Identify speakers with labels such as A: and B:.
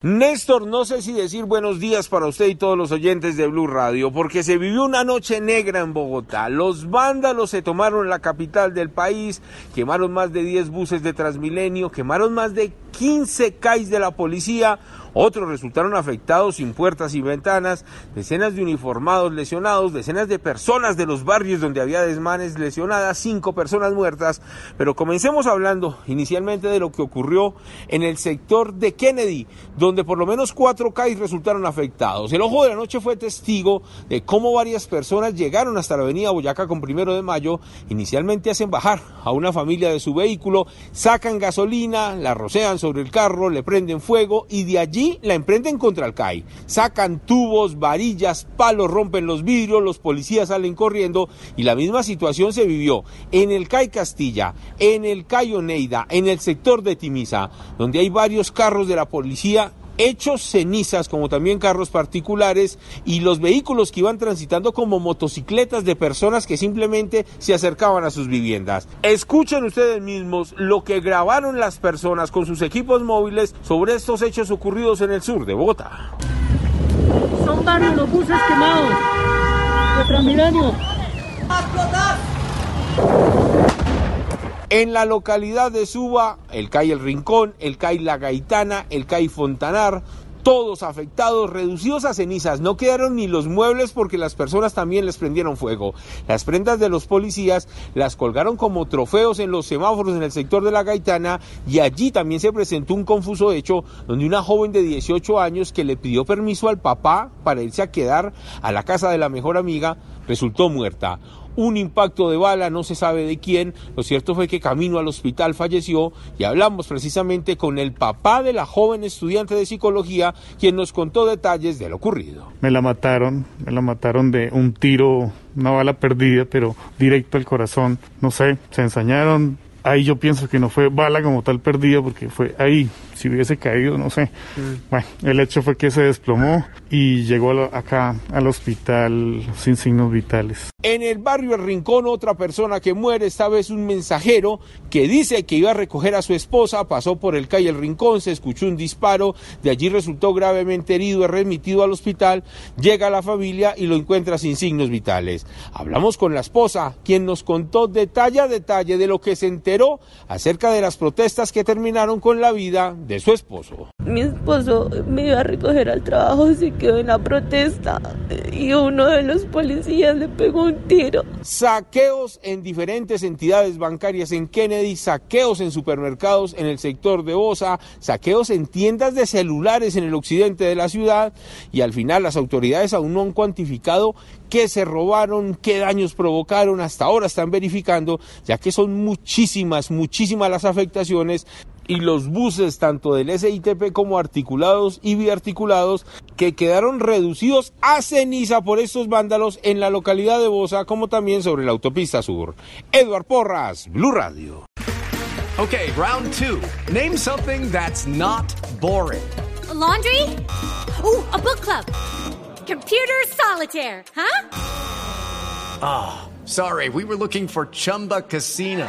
A: Néstor, no sé si decir buenos días para usted y todos los oyentes de Blue Radio, porque se vivió una noche negra en Bogotá. Los vándalos se tomaron la capital del país, quemaron más de 10 buses de Transmilenio, quemaron más de 15 CAIs de la policía, otros resultaron afectados sin puertas y ventanas, decenas de uniformados lesionados, decenas de personas de los barrios donde había desmanes lesionadas, cinco personas muertas. Pero comencemos hablando inicialmente de lo que ocurrió en el sector de Kennedy, donde por lo menos cuatro CAIs resultaron afectados. El ojo de la noche fue testigo de cómo varias personas llegaron hasta la avenida Boyacá con primero de mayo. Inicialmente hacen bajar a una familia de su vehículo, sacan gasolina, la rocean sobre el carro, le prenden fuego y de allí la emprenden contra el CAI. Sacan tubos, varillas, palos, rompen los vidrios, los policías salen corriendo y la misma situación se vivió en el CAI Castilla, en el CAI Oneida, en el sector de Timisa, donde hay varios carros de la policía hechos cenizas, como también carros particulares y los vehículos que iban transitando como motocicletas de personas que simplemente se acercaban a sus viviendas. Escuchen ustedes mismos lo que grabaron las personas con sus equipos móviles sobre estos hechos ocurridos en el sur de Bogotá.
B: Son varios los buses quemados de Transmilenio.
A: En la localidad de Suba, el CAI El Rincón, el CAI La Gaitana, el CAI Fontanar, todos afectados, reducidos a cenizas. No quedaron ni los muebles porque las personas también les prendieron fuego. Las prendas de los policías las colgaron como trofeos en los semáforos en el sector de la Gaitana y allí también se presentó un confuso hecho donde una joven de 18 años que le pidió permiso al papá para irse a quedar a la casa de la mejor amiga resultó muerta un impacto de bala, no se sabe de quién. Lo cierto fue que camino al hospital falleció y hablamos precisamente con el papá de la joven estudiante de psicología, quien nos contó detalles de lo ocurrido.
C: Me la mataron, me la mataron de un tiro, una bala perdida, pero directo al corazón. No sé, se ensañaron. Ahí yo pienso que no fue bala como tal perdida porque fue ahí, si hubiese caído, no sé. Bueno, el hecho fue que se desplomó y llegó acá al hospital sin signos vitales.
A: En el barrio El Rincón, otra persona que muere, esta vez un mensajero que dice que iba a recoger a su esposa, pasó por el calle El Rincón, se escuchó un disparo, de allí resultó gravemente herido, es remitido al hospital, llega a la familia y lo encuentra sin signos vitales. Hablamos con la esposa, quien nos contó detalle a detalle de lo que se enteró acerca de las protestas que terminaron con la vida de su esposo.
D: Mi esposo me iba a recoger al trabajo, se quedó en la protesta y uno de los policías le pegó un tiro.
A: Saqueos en diferentes entidades bancarias en Kennedy, saqueos en supermercados en el sector de Bosa, saqueos en tiendas de celulares en el occidente de la ciudad y al final las autoridades aún no han cuantificado qué se robaron, qué daños provocaron, hasta ahora están verificando, ya que son muchísimas, muchísimas las afectaciones y los buses tanto del SITP como articulados y biarticulados que quedaron reducidos a ceniza por estos vándalos en la localidad de Bosa como también sobre la autopista sur. Eduard Porras, Blue Radio.
E: Okay, round two. Name something that's not boring.
F: laundry? Ooh, a book club. Computer solitaire, huh?
E: Ah, oh, sorry. We were looking for Chumba Casino.